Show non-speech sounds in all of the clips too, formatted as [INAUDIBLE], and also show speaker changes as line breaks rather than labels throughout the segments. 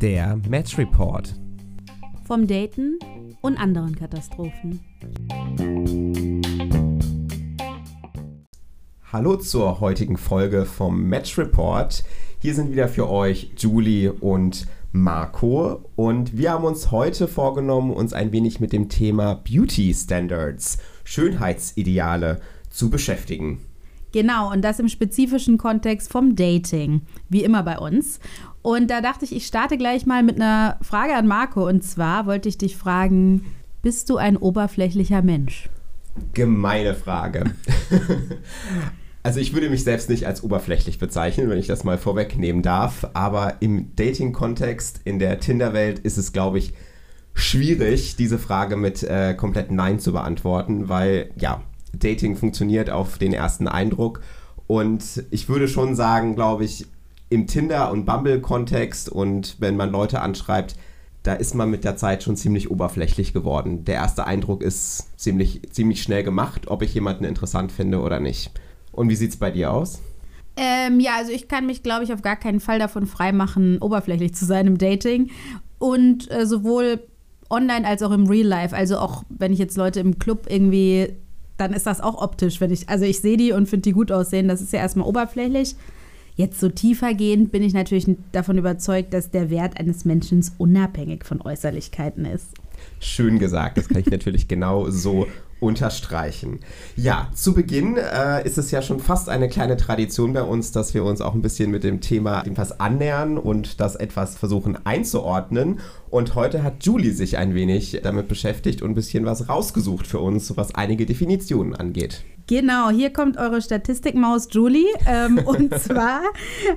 Der Match Report.
Vom Daten und anderen Katastrophen.
Hallo zur heutigen Folge vom Match Report. Hier sind wieder für euch Julie und Marco und wir haben uns heute vorgenommen, uns ein wenig mit dem Thema Beauty Standards, Schönheitsideale zu beschäftigen.
Genau, und das im spezifischen Kontext vom Dating, wie immer bei uns. Und da dachte ich, ich starte gleich mal mit einer Frage an Marco. Und zwar wollte ich dich fragen, bist du ein oberflächlicher Mensch?
Gemeine Frage. [LAUGHS] Also ich würde mich selbst nicht als oberflächlich bezeichnen, wenn ich das mal vorwegnehmen darf. Aber im Dating-Kontext, in der Tinder-Welt ist es, glaube ich, schwierig, diese Frage mit äh, komplett Nein zu beantworten, weil ja, Dating funktioniert auf den ersten Eindruck. Und ich würde schon sagen, glaube ich, im Tinder- und Bumble-Kontext und wenn man Leute anschreibt, da ist man mit der Zeit schon ziemlich oberflächlich geworden. Der erste Eindruck ist ziemlich, ziemlich schnell gemacht, ob ich jemanden interessant finde oder nicht. Und wie sieht es bei dir aus?
Ähm, ja, also ich kann mich, glaube ich, auf gar keinen Fall davon freimachen, oberflächlich zu sein im Dating. Und äh, sowohl online als auch im Real Life. Also auch wenn ich jetzt Leute im Club irgendwie, dann ist das auch optisch. Wenn ich, also ich sehe die und finde die gut aussehen, das ist ja erstmal oberflächlich. Jetzt so tiefer gehend bin ich natürlich davon überzeugt, dass der Wert eines Menschen unabhängig von Äußerlichkeiten ist.
Schön gesagt, das kann ich [LAUGHS] natürlich genau so unterstreichen. Ja, zu Beginn äh, ist es ja schon fast eine kleine Tradition bei uns, dass wir uns auch ein bisschen mit dem Thema etwas annähern und das etwas versuchen einzuordnen. Und heute hat Julie sich ein wenig damit beschäftigt und ein bisschen was rausgesucht für uns, was einige Definitionen angeht.
Genau, hier kommt eure Statistikmaus Julie. Ähm, [LAUGHS] und zwar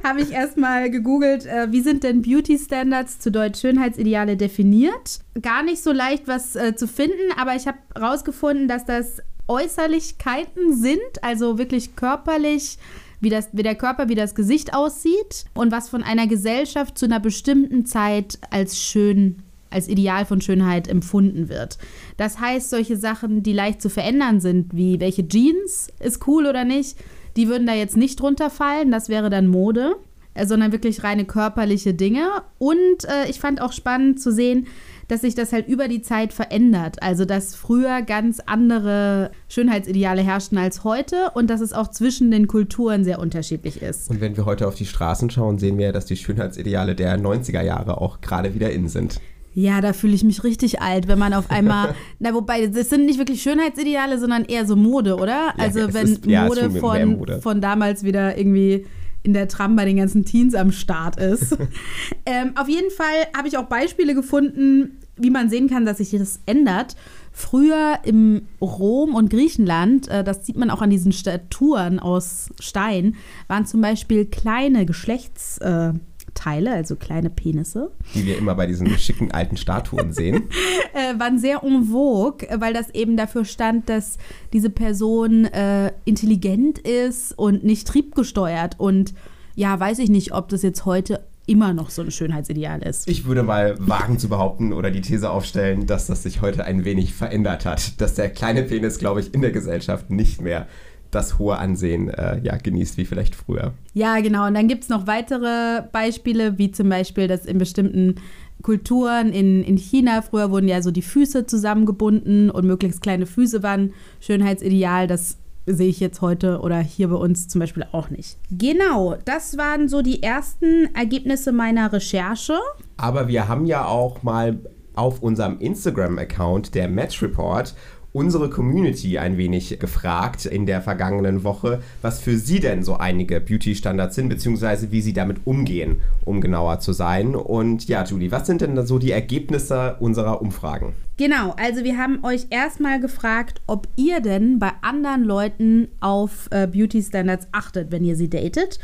habe ich erstmal gegoogelt, äh, wie sind denn Beauty Standards zu Deutsch Schönheitsideale definiert? Gar nicht so leicht was äh, zu finden, aber ich habe herausgefunden, dass das Äußerlichkeiten sind, also wirklich körperlich wie, das, wie der Körper, wie das Gesicht aussieht und was von einer Gesellschaft zu einer bestimmten Zeit als schön als Ideal von Schönheit empfunden wird. Das heißt, solche Sachen, die leicht zu verändern sind, wie welche Jeans ist cool oder nicht, die würden da jetzt nicht drunter fallen. Das wäre dann Mode, äh, sondern wirklich reine körperliche Dinge. Und äh, ich fand auch spannend zu sehen, dass sich das halt über die Zeit verändert. Also, dass früher ganz andere Schönheitsideale herrschten als heute und dass es auch zwischen den Kulturen sehr unterschiedlich ist.
Und wenn wir heute auf die Straßen schauen, sehen wir, dass die Schönheitsideale der 90er Jahre auch gerade wieder in sind.
Ja, da fühle ich mich richtig alt, wenn man auf einmal, [LAUGHS] na wobei, das sind nicht wirklich Schönheitsideale, sondern eher so Mode, oder? Also ja, wenn ist, ja, Mode, von, Mode von damals wieder irgendwie in der Tram bei den ganzen Teens am Start ist. [LAUGHS] ähm, auf jeden Fall habe ich auch Beispiele gefunden, wie man sehen kann, dass sich das ändert. Früher im Rom und Griechenland, äh, das sieht man auch an diesen Statuen aus Stein, waren zum Beispiel kleine Geschlechts... Äh, Teile, also kleine Penisse.
Die wir immer bei diesen schicken alten Statuen sehen. [LAUGHS]
äh, waren sehr en vogue, weil das eben dafür stand, dass diese Person äh, intelligent ist und nicht triebgesteuert. Und ja, weiß ich nicht, ob das jetzt heute immer noch so ein Schönheitsideal ist.
Ich würde mal wagen zu behaupten oder die These aufstellen, dass das sich heute ein wenig verändert hat. Dass der kleine Penis, glaube ich, in der Gesellschaft nicht mehr das hohe Ansehen äh, ja, genießt wie vielleicht früher.
Ja, genau. Und dann gibt es noch weitere Beispiele, wie zum Beispiel, dass in bestimmten Kulturen in, in China, früher wurden ja so die Füße zusammengebunden und möglichst kleine Füße waren Schönheitsideal. Das sehe ich jetzt heute oder hier bei uns zum Beispiel auch nicht. Genau, das waren so die ersten Ergebnisse meiner Recherche.
Aber wir haben ja auch mal auf unserem Instagram-Account, der Match Report, unsere Community ein wenig gefragt in der vergangenen Woche, was für sie denn so einige Beauty-Standards sind, beziehungsweise wie sie damit umgehen, um genauer zu sein. Und ja, Julie, was sind denn so die Ergebnisse unserer Umfragen?
Genau, also wir haben euch erstmal gefragt, ob ihr denn bei anderen Leuten auf äh, Beauty-Standards achtet, wenn ihr sie datet.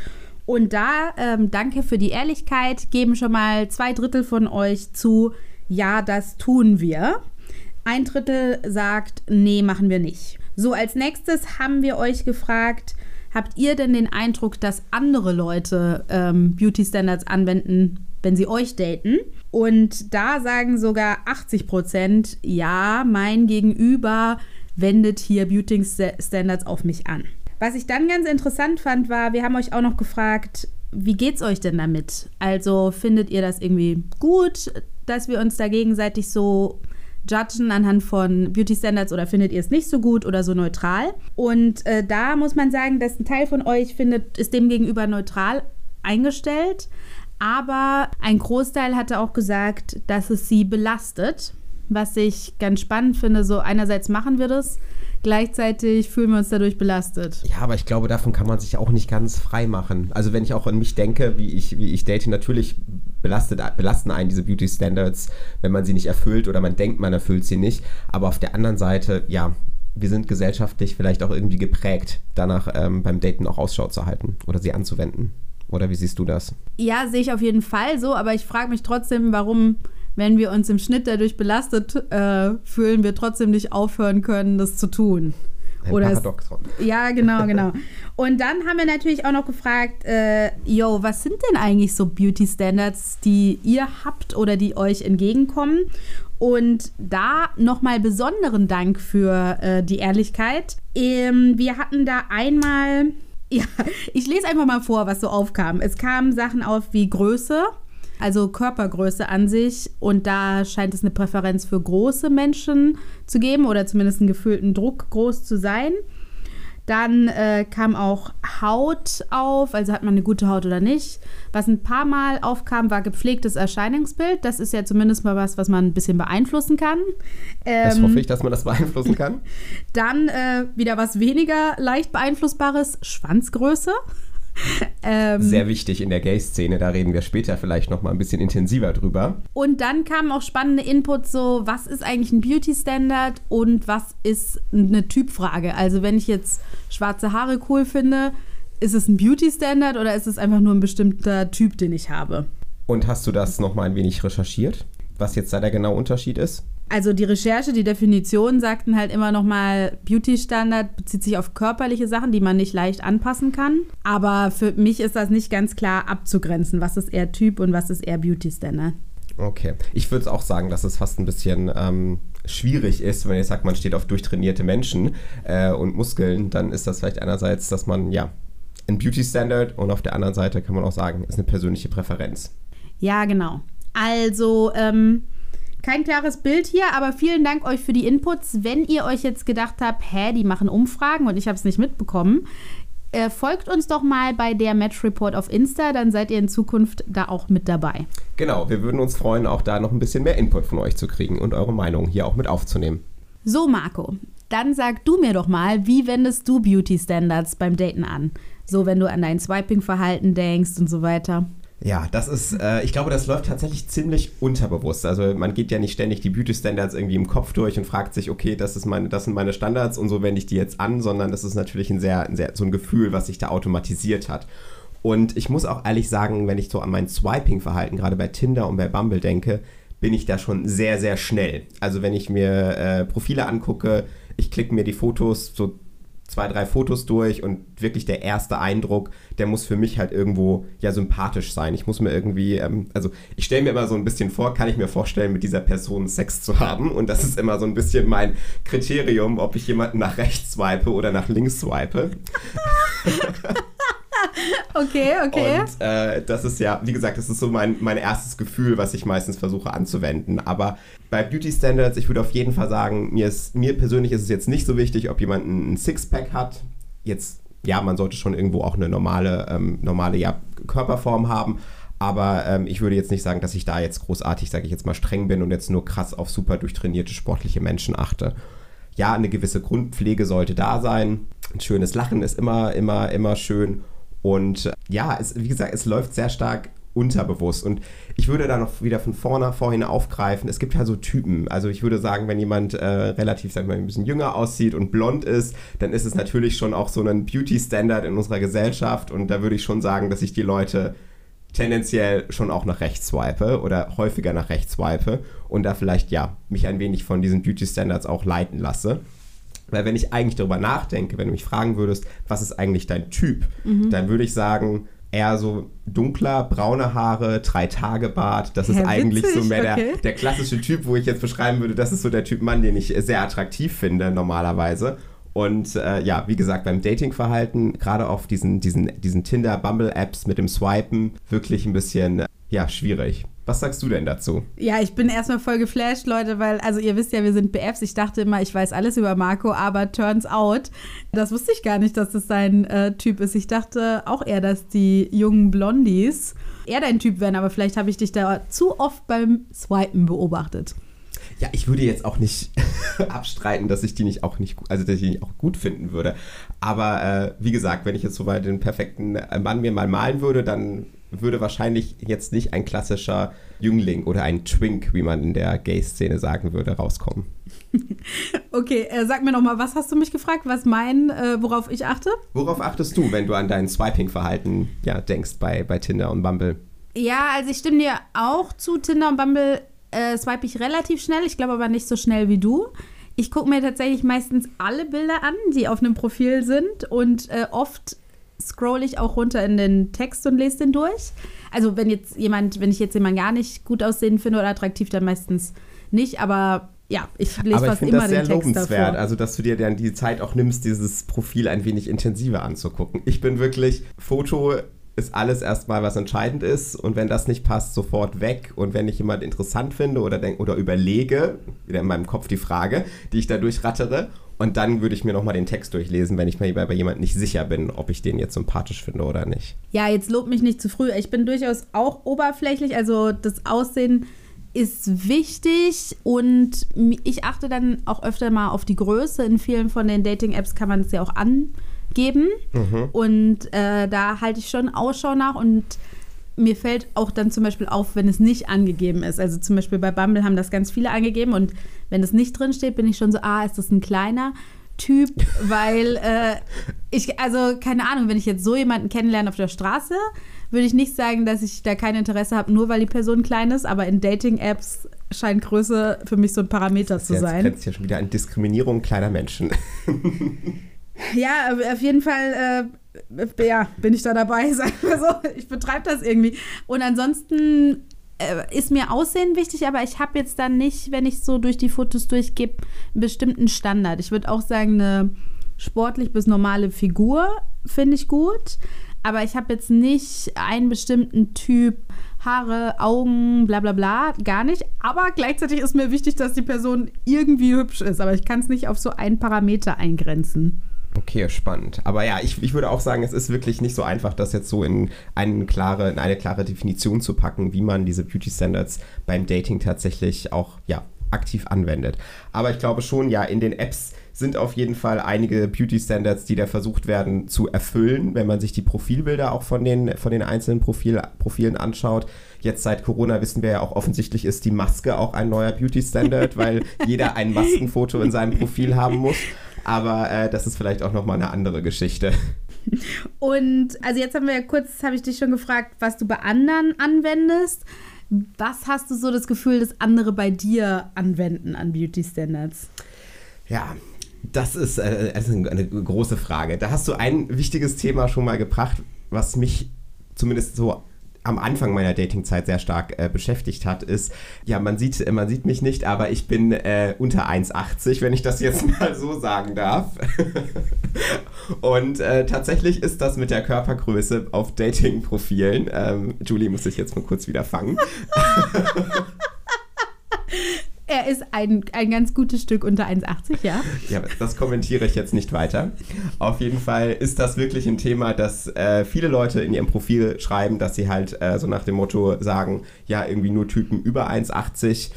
Und da, ähm, danke für die Ehrlichkeit, geben schon mal zwei Drittel von euch zu, ja, das tun wir. Ein Drittel sagt, nee, machen wir nicht. So, als nächstes haben wir euch gefragt, habt ihr denn den Eindruck, dass andere Leute ähm, Beauty Standards anwenden, wenn sie euch daten? Und da sagen sogar 80 Prozent, ja, mein Gegenüber wendet hier Beauty Standards auf mich an. Was ich dann ganz interessant fand, war, wir haben euch auch noch gefragt, wie geht's euch denn damit? Also findet ihr das irgendwie gut, dass wir uns da gegenseitig so judgen anhand von Beauty Standards oder findet ihr es nicht so gut oder so neutral? Und äh, da muss man sagen, dass ein Teil von euch findet, ist dem gegenüber neutral eingestellt. Aber ein Großteil hatte auch gesagt, dass es sie belastet, was ich ganz spannend finde. So einerseits machen wir das, gleichzeitig fühlen wir uns dadurch belastet.
Ja, aber ich glaube, davon kann man sich auch nicht ganz frei machen. Also wenn ich auch an mich denke, wie ich, wie ich date, natürlich belastet, belasten einen diese Beauty Standards, wenn man sie nicht erfüllt oder man denkt, man erfüllt sie nicht. Aber auf der anderen Seite, ja, wir sind gesellschaftlich vielleicht auch irgendwie geprägt, danach ähm, beim Daten auch Ausschau zu halten oder sie anzuwenden. Oder wie siehst du das?
Ja, sehe ich auf jeden Fall so, aber ich frage mich trotzdem, warum wenn wir uns im Schnitt dadurch belastet äh, fühlen, wir trotzdem nicht aufhören können, das zu tun.
Ein
Oder
Paradoxon.
Es, ja, genau, [LAUGHS] genau. Und dann haben wir natürlich auch noch gefragt, äh, yo, was sind denn eigentlich so Beauty Standards, die ihr habt oder die euch entgegenkommen? Und da nochmal besonderen Dank für äh, die Ehrlichkeit. Ähm, wir hatten da einmal, [LAUGHS] ja, ich lese einfach mal vor, was so aufkam. Es kamen Sachen auf wie Größe, also Körpergröße an sich. Und da scheint es eine Präferenz für große Menschen zu geben oder zumindest einen gefühlten Druck, groß zu sein. Dann äh, kam auch Haut auf, also hat man eine gute Haut oder nicht. Was ein paar Mal aufkam, war gepflegtes Erscheinungsbild. Das ist ja zumindest mal was, was man ein bisschen beeinflussen kann.
Ähm, das hoffe ich, dass man das beeinflussen kann. [LAUGHS]
Dann äh, wieder was weniger leicht beeinflussbares, Schwanzgröße. [LAUGHS]
Ähm, Sehr wichtig in der Gay-Szene, da reden wir später vielleicht noch mal ein bisschen intensiver drüber.
Und dann kamen auch spannende Inputs, so was ist eigentlich ein Beauty-Standard und was ist eine Typfrage. Also wenn ich jetzt schwarze Haare cool finde, ist es ein Beauty-Standard oder ist es einfach nur ein bestimmter Typ, den ich habe?
Und hast du das noch mal ein wenig recherchiert, was jetzt da der genaue Unterschied ist?
Also die Recherche, die Definition sagten halt immer noch mal, Beauty-Standard bezieht sich auf körperliche Sachen, die man nicht leicht anpassen kann. Aber für mich ist das nicht ganz klar abzugrenzen, was ist eher Typ und was ist eher Beauty-Standard.
Okay. Ich würde auch sagen, dass es fast ein bisschen ähm, schwierig ist, wenn ihr sagt, man steht auf durchtrainierte Menschen äh, und Muskeln, dann ist das vielleicht einerseits, dass man, ja, ein Beauty-Standard und auf der anderen Seite kann man auch sagen, ist eine persönliche Präferenz.
Ja, genau. Also, ähm, kein klares Bild hier, aber vielen Dank euch für die Inputs. Wenn ihr euch jetzt gedacht habt, hä, die machen Umfragen und ich habe es nicht mitbekommen, äh, folgt uns doch mal bei der Match Report auf Insta, dann seid ihr in Zukunft da auch mit dabei.
Genau, wir würden uns freuen, auch da noch ein bisschen mehr Input von euch zu kriegen und eure Meinung hier auch mit aufzunehmen.
So, Marco, dann sag du mir doch mal, wie wendest du Beauty Standards beim Daten an? So, wenn du an dein Swiping-Verhalten denkst und so weiter.
Ja, das ist, äh, ich glaube, das läuft tatsächlich ziemlich unterbewusst. Also man geht ja nicht ständig die Beauty-Standards irgendwie im Kopf durch und fragt sich, okay, das, ist meine, das sind meine Standards und so wende ich die jetzt an, sondern das ist natürlich ein sehr, ein sehr, so ein Gefühl, was sich da automatisiert hat. Und ich muss auch ehrlich sagen, wenn ich so an mein Swiping-Verhalten gerade bei Tinder und bei Bumble denke, bin ich da schon sehr, sehr schnell. Also wenn ich mir äh, Profile angucke, ich klicke mir die Fotos so zwei, drei Fotos durch und wirklich der erste Eindruck, der muss für mich halt irgendwo ja sympathisch sein. Ich muss mir irgendwie, ähm, also ich stelle mir immer so ein bisschen vor, kann ich mir vorstellen, mit dieser Person Sex zu haben und das ist immer so ein bisschen mein Kriterium, ob ich jemanden nach rechts swipe oder nach links swipe. [LAUGHS] [LAUGHS]
okay, okay.
Und äh, das ist ja, wie gesagt, das ist so mein, mein erstes Gefühl, was ich meistens versuche anzuwenden. Aber bei Beauty Standards, ich würde auf jeden Fall sagen, mir, ist, mir persönlich ist es jetzt nicht so wichtig, ob jemand ein Sixpack hat. Jetzt, ja, man sollte schon irgendwo auch eine normale, ähm, normale ja, Körperform haben. Aber ähm, ich würde jetzt nicht sagen, dass ich da jetzt großartig, sage ich jetzt mal, streng bin und jetzt nur krass auf super durchtrainierte sportliche Menschen achte. Ja, eine gewisse Grundpflege sollte da sein. Ein schönes Lachen ist immer, immer, immer schön. Und äh, ja, es, wie gesagt, es läuft sehr stark unterbewusst. Und ich würde da noch wieder von vorne vorhin aufgreifen. Es gibt ja so Typen. Also ich würde sagen, wenn jemand äh, relativ, sagen wir mal, ein bisschen jünger aussieht und blond ist, dann ist es natürlich schon auch so ein Beauty-Standard in unserer Gesellschaft. Und da würde ich schon sagen, dass ich die Leute tendenziell schon auch nach rechts swipe oder häufiger nach rechts swipe und da vielleicht ja mich ein wenig von diesen Beauty Standards auch leiten lasse. Weil wenn ich eigentlich darüber nachdenke, wenn du mich fragen würdest, was ist eigentlich dein Typ, mhm. dann würde ich sagen, eher so dunkler, braune Haare, drei Tage Bart. Das ist ja, eigentlich witzig, so mehr okay. der, der klassische Typ, wo ich jetzt beschreiben würde, das ist so der Typ Mann, den ich sehr attraktiv finde normalerweise. Und äh, ja, wie gesagt, beim Datingverhalten, gerade auf diesen, diesen, diesen Tinder-Bumble-Apps mit dem Swipen, wirklich ein bisschen, ja, schwierig. Was sagst du denn dazu?
Ja, ich bin erstmal voll geflasht, Leute, weil, also ihr wisst ja, wir sind BFs. Ich dachte immer, ich weiß alles über Marco, aber turns out, das wusste ich gar nicht, dass das sein äh, Typ ist. Ich dachte auch eher, dass die jungen Blondies eher dein Typ wären, aber vielleicht habe ich dich da zu oft beim Swipen beobachtet.
Ja, ich würde jetzt auch nicht [LAUGHS] abstreiten, dass ich die nicht auch nicht, also dass ich die nicht auch gut finden würde. Aber äh, wie gesagt, wenn ich jetzt so mal den perfekten Mann mir mal malen würde, dann würde wahrscheinlich jetzt nicht ein klassischer Jüngling oder ein Twink, wie man in der Gay-Szene sagen würde, rauskommen. [LAUGHS]
Okay, äh, sag mir nochmal, was hast du mich gefragt? Was mein, äh, worauf ich achte?
Worauf achtest du, wenn du an dein Swiping-Verhalten ja, denkst bei, bei Tinder und Bumble?
Ja, also ich stimme dir auch zu. Tinder und Bumble äh, swipe ich relativ schnell. Ich glaube aber nicht so schnell wie du. Ich gucke mir tatsächlich meistens alle Bilder an, die auf einem Profil sind und äh, oft scroll ich auch runter in den Text und lese den durch. Also wenn jetzt jemand, wenn ich jetzt jemanden gar nicht gut aussehen finde oder attraktiv, dann meistens nicht, aber ja, ich lese
Aber ich
fast
finde
immer
das sehr
den Text
lobenswert,
davor.
also dass du dir dann die Zeit auch nimmst, dieses Profil ein wenig intensiver anzugucken. Ich bin wirklich, Foto ist alles erstmal, was entscheidend ist und wenn das nicht passt, sofort weg und wenn ich jemand interessant finde oder, denk, oder überlege, wieder in meinem Kopf die Frage, die ich da durchrattere und dann würde ich mir nochmal den Text durchlesen, wenn ich mir bei, jemandem nicht sicher bin, ob ich den jetzt sympathisch finde oder nicht.
Ja, jetzt lob mich nicht zu früh. Ich bin durchaus auch oberflächlich. Also das Aussehen ist wichtig und ich achte dann auch öfter mal auf die Größe. In vielen von den Dating-Apps kann man es ja auch angeben. Und äh, da halte ich schon Ausschau nach und mir fällt auch dann zum Beispiel auf, wenn es nicht angegeben ist. Also zum Beispiel bei Bumble haben das ganz viele angegeben und wenn es nicht drin steht, bin ich schon so, ah, ist das ein kleiner Typ, [LAUGHS] weil äh, ich, also keine Ahnung, wenn ich jetzt so jemanden kennenlerne auf der Straße, würde ich nicht sagen, dass ich da kein Interesse habe, nur weil die Person klein ist, aber in Dating-Apps scheint Größe für mich so ein Parameter zu
Jetzt
sein.
grenzt ja schon wieder an Diskriminierung kleiner Menschen. [LAUGHS]
Ja, auf jeden Fall, äh, ja, bin ich da dabei, [LAUGHS] sagen wir so. Ich betreibe das irgendwie. Und ansonsten äh, ist mir Aussehen wichtig, aber ich habe jetzt dann nicht, wenn ich so durch die Fotos durchgebe, einen bestimmten Standard. Ich würde auch sagen, eine sportlich bis normale Figur finde ich gut. Aber ich habe jetzt nicht einen bestimmten Typ, Haare, Augen, bla bla bla, gar nicht. Aber gleichzeitig ist mir wichtig, dass die Person irgendwie hübsch ist. Aber ich kann es nicht auf so einen Parameter eingrenzen.
Okay, spannend. Aber ja, ich, ich würde auch sagen, es ist wirklich nicht so einfach, das jetzt so in, eine klare, in eine klare Definition zu packen, wie man diese Beauty Standards beim Dating tatsächlich auch ja, aktiv anwendet. Aber ich glaube schon, ja, in den Apps sind auf jeden Fall einige Beauty Standards, die da versucht werden zu erfüllen, wenn man sich die Profilbilder auch von den, von den einzelnen Profil, Profilen anschaut. Jetzt seit Corona wissen wir ja auch offensichtlich ist die Maske auch ein neuer Beauty Standard, weil jeder ein [LAUGHS] Maskenfoto in seinem Profil haben muss. Aber äh, das ist vielleicht auch nochmal eine andere Geschichte.
Und also jetzt haben wir ja kurz, habe ich dich schon gefragt, was du bei anderen anwendest. Was hast du so das Gefühl, dass andere bei dir anwenden an Beauty Standards?
Ja, das ist, äh, das ist eine große Frage. Da hast du ein wichtiges Thema schon mal gebracht, was mich zumindest so am Anfang meiner Datingzeit sehr stark äh, beschäftigt hat, ist, ja, man sieht, man sieht mich nicht, aber ich bin äh, unter 1,80, wenn ich das jetzt [LAUGHS] mal so sagen darf. [LAUGHS] Und äh, tatsächlich ist das mit der Körpergröße auf Dating-Profilen. Ähm, Julie muss sich jetzt mal kurz wieder fangen. [LAUGHS]
Er ist ein, ein ganz gutes Stück unter 1,80, ja.
Ja, das kommentiere ich jetzt nicht weiter. Auf jeden Fall ist das wirklich ein Thema, dass äh, viele Leute in ihrem Profil schreiben, dass sie halt äh, so nach dem Motto sagen, ja, irgendwie nur Typen über 1,80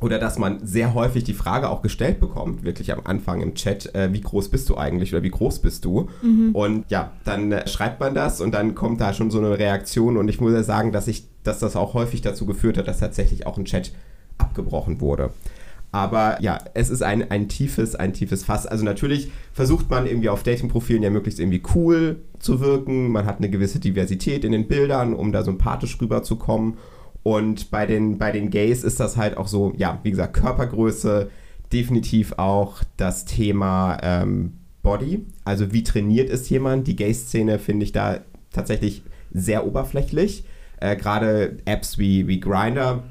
oder dass man sehr häufig die Frage auch gestellt bekommt, wirklich am Anfang im Chat, äh, wie groß bist du eigentlich oder wie groß bist du? Und ja, dann äh, schreibt man das und dann kommt da schon so eine Reaktion und ich muss ja sagen, dass ich, dass das auch häufig dazu geführt hat, dass tatsächlich auch ein Chat abgebrochen wurde. Aber ja, es ist ein, ein tiefes, ein tiefes Fass. Also natürlich versucht man irgendwie auf Dating-Profilen ja möglichst irgendwie cool zu wirken. Man hat eine gewisse Diversität in den Bildern, um da sympathisch rüberzukommen. Und bei den, bei den Gays ist das halt auch so, ja, wie gesagt, Körpergröße, definitiv auch das Thema ähm, Body. Also wie trainiert ist jemand? Die Gay-Szene finde ich da tatsächlich sehr oberflächlich. Äh, Gerade Apps wie, wie Grindr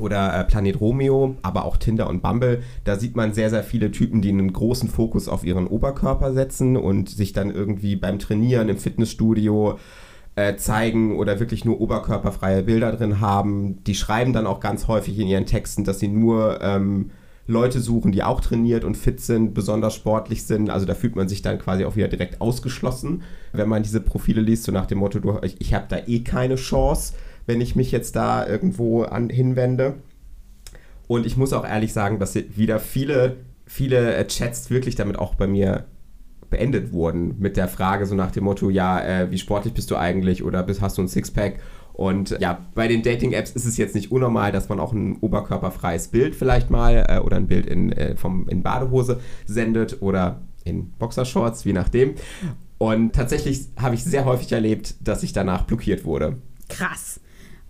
oder äh, Planet Romeo, aber auch Tinder und Bumble, da sieht man sehr, sehr viele Typen, die einen großen Fokus auf ihren Oberkörper setzen und sich dann irgendwie beim Trainieren im Fitnessstudio äh, zeigen oder wirklich nur oberkörperfreie Bilder drin haben. Die schreiben dann auch ganz häufig in ihren Texten, dass sie nur ähm, Leute suchen, die auch trainiert und fit sind, besonders sportlich sind. Also da fühlt man sich dann quasi auch wieder direkt ausgeschlossen, wenn man diese Profile liest, so nach dem Motto, du, ich, ich habe da eh keine Chance wenn ich mich jetzt da irgendwo an, hinwende. Und ich muss auch ehrlich sagen, dass wieder viele, viele äh, Chats wirklich damit auch bei mir beendet wurden mit der Frage so nach dem Motto, ja, äh, wie sportlich bist du eigentlich oder bist, hast du ein Sixpack? Und ja, bei den Dating-Apps ist es jetzt nicht unnormal, dass man auch ein oberkörperfreies Bild vielleicht mal äh, oder ein Bild in, äh, vom, in Badehose sendet oder in Boxershorts, je nachdem. Und tatsächlich habe ich sehr häufig erlebt, dass ich danach blockiert wurde.
Krass.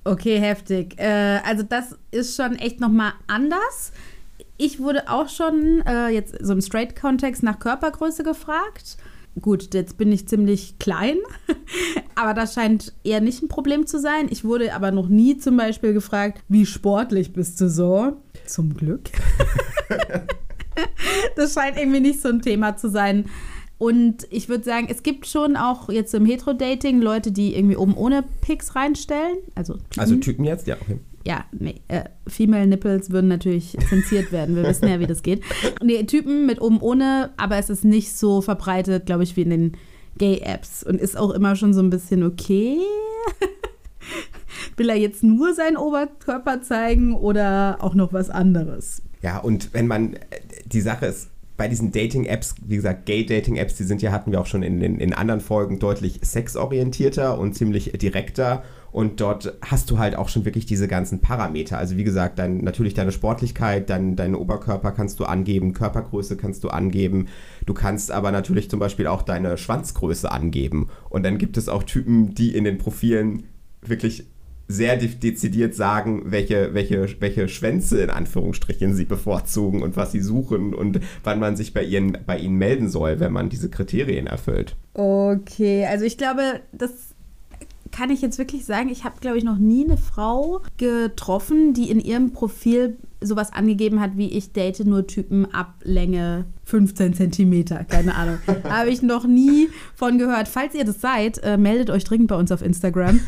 Okay, heftig. Äh, also das ist schon echt nochmal anders. Ich wurde auch schon äh, jetzt so im Straight-Kontext nach Körpergröße gefragt. Gut, jetzt bin ich ziemlich klein, [LAUGHS] aber das scheint eher nicht ein Problem zu sein. Ich wurde aber noch nie zum Beispiel gefragt, wie sportlich bist du so? Zum Glück. [LAUGHS] das scheint irgendwie nicht so ein Thema zu sein. Und ich würde sagen, es gibt schon auch jetzt im Hetero-Dating Leute, die irgendwie oben ohne Pics reinstellen. Also
Typen. Also Typen jetzt, ja, okay.
Ja, nee, äh, Female Nipples würden natürlich zensiert werden. Wir wissen ja, wie das geht. Nee, Typen mit oben ohne, aber es ist nicht so verbreitet, glaube ich, wie in den Gay-Apps. Und ist auch immer schon so ein bisschen okay. [LAUGHS] Will er jetzt nur seinen Oberkörper zeigen oder auch noch was anderes?
Ja, und wenn man, äh, die Sache ist, bei diesen Dating-Apps, wie gesagt, Gay-Dating-Apps, die sind ja, hatten wir auch schon in, in, in anderen Folgen, deutlich sexorientierter und ziemlich direkter. Und dort hast du halt auch schon wirklich diese ganzen Parameter. Also wie gesagt, dein, natürlich deine Sportlichkeit, dein, deinen Oberkörper kannst du angeben, Körpergröße kannst du angeben. Du kannst aber natürlich zum Beispiel auch deine Schwanzgröße angeben. Und dann gibt es auch Typen, die in den Profilen wirklich sehr de dezidiert sagen, welche, welche, welche Schwänze in Anführungsstrichen sie bevorzugen und was sie suchen und wann man sich bei ihnen, bei ihnen melden soll, wenn man diese Kriterien erfüllt.
Okay, also ich glaube, das kann ich jetzt wirklich sagen, ich habe, glaube ich, noch nie eine Frau getroffen, die in ihrem Profil sowas angegeben hat, wie ich date nur Typen ab Länge 15 Zentimeter. Keine Ahnung. [LAUGHS] Habe ich noch nie von gehört. Falls ihr das seid, äh, meldet euch dringend bei uns auf Instagram.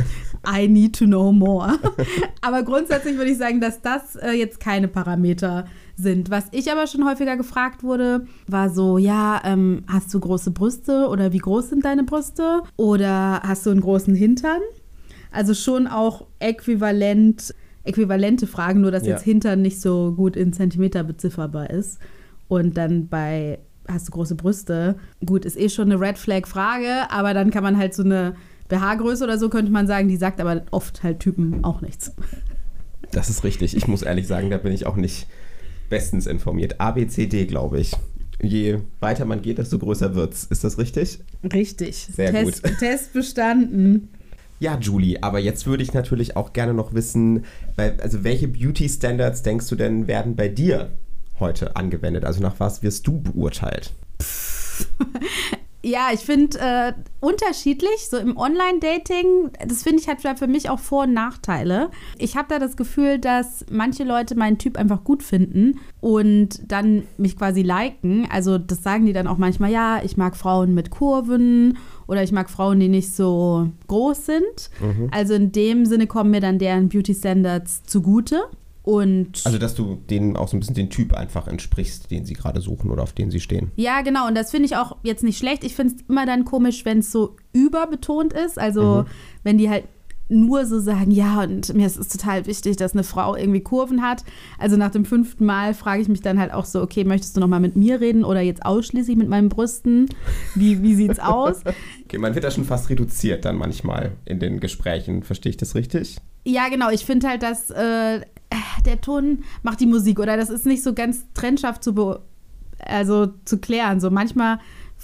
I need to know more. [LAUGHS] aber grundsätzlich würde ich sagen, dass das äh, jetzt keine Parameter sind. Was ich aber schon häufiger gefragt wurde, war so, ja, ähm, hast du große Brüste oder wie groß sind deine Brüste? Oder hast du einen großen Hintern? Also schon auch äquivalent äquivalente Fragen, nur dass ja. jetzt Hintern nicht so gut in Zentimeter bezifferbar ist. Und dann bei hast du große Brüste? Gut, ist eh schon eine Red Flag Frage, aber dann kann man halt so eine BH-Größe oder so könnte man sagen, die sagt aber oft halt Typen auch nichts.
Das ist richtig. Ich muss ehrlich sagen, da bin ich auch nicht bestens informiert. A, B, C, D, glaube ich. Je weiter man geht, desto größer wird's. Ist das richtig?
Richtig.
Sehr
Test,
gut.
Test bestanden.
Ja, Julie, aber jetzt würde ich natürlich auch gerne noch wissen, also welche Beauty Standards denkst du denn werden bei dir heute angewendet? Also nach was wirst du beurteilt?
Ja, ich finde äh, unterschiedlich, so im Online-Dating, das finde ich hat für mich auch Vor- und Nachteile. Ich habe da das Gefühl, dass manche Leute meinen Typ einfach gut finden und dann mich quasi liken. Also das sagen die dann auch manchmal, ja, ich mag Frauen mit Kurven oder ich mag Frauen, die nicht so groß sind. Mhm. Also in dem Sinne kommen mir dann deren Beauty-Standards zugute. Und
also, dass du denen auch so ein bisschen den Typ einfach entsprichst, den sie gerade suchen oder auf den sie stehen.
Ja, genau. Und das finde ich auch jetzt nicht schlecht. Ich finde es immer dann komisch, wenn es so überbetont ist. Also, mhm. wenn die halt nur so sagen, ja, und mir ist es total wichtig, dass eine Frau irgendwie Kurven hat. Also nach dem fünften Mal frage ich mich dann halt auch so, okay, möchtest du noch mal mit mir reden oder jetzt ausschließlich mit meinen Brüsten? Wie, wie sieht's aus? [LAUGHS]
okay, man wird da schon fast reduziert dann manchmal in den Gesprächen. Verstehe ich das richtig?
Ja, genau. Ich finde halt, dass äh, der Ton macht die Musik oder das ist nicht so ganz trennscharf zu, also zu klären. So manchmal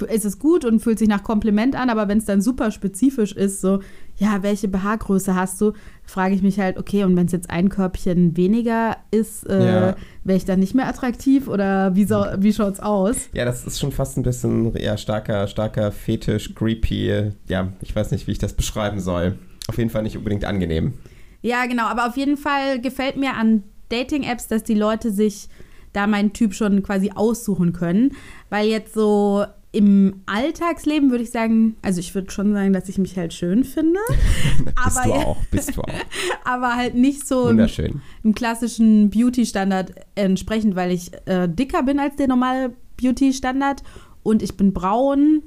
ist es gut und fühlt sich nach Kompliment an, aber wenn es dann super spezifisch ist, so, ja, welche BH-Größe hast du, frage ich mich halt, okay, und wenn es jetzt ein Körbchen weniger ist, äh, ja. wäre ich dann nicht mehr attraktiv oder wie, so, wie schaut es aus?
Ja, das ist schon fast ein bisschen eher starker, starker Fetisch, creepy. Ja, ich weiß nicht, wie ich das beschreiben soll. Auf jeden Fall nicht unbedingt angenehm.
Ja, genau, aber auf jeden Fall gefällt mir an Dating-Apps, dass die Leute sich da meinen Typ schon quasi aussuchen können. Weil jetzt so im Alltagsleben würde ich sagen, also ich würde schon sagen, dass ich mich halt schön finde. [LAUGHS]
bist du auch, bist du auch. [LAUGHS]
aber halt nicht so
Wunderschön.
Im, im klassischen Beauty-Standard entsprechend, weil ich äh, dicker bin als der normale Beauty-Standard und ich bin braun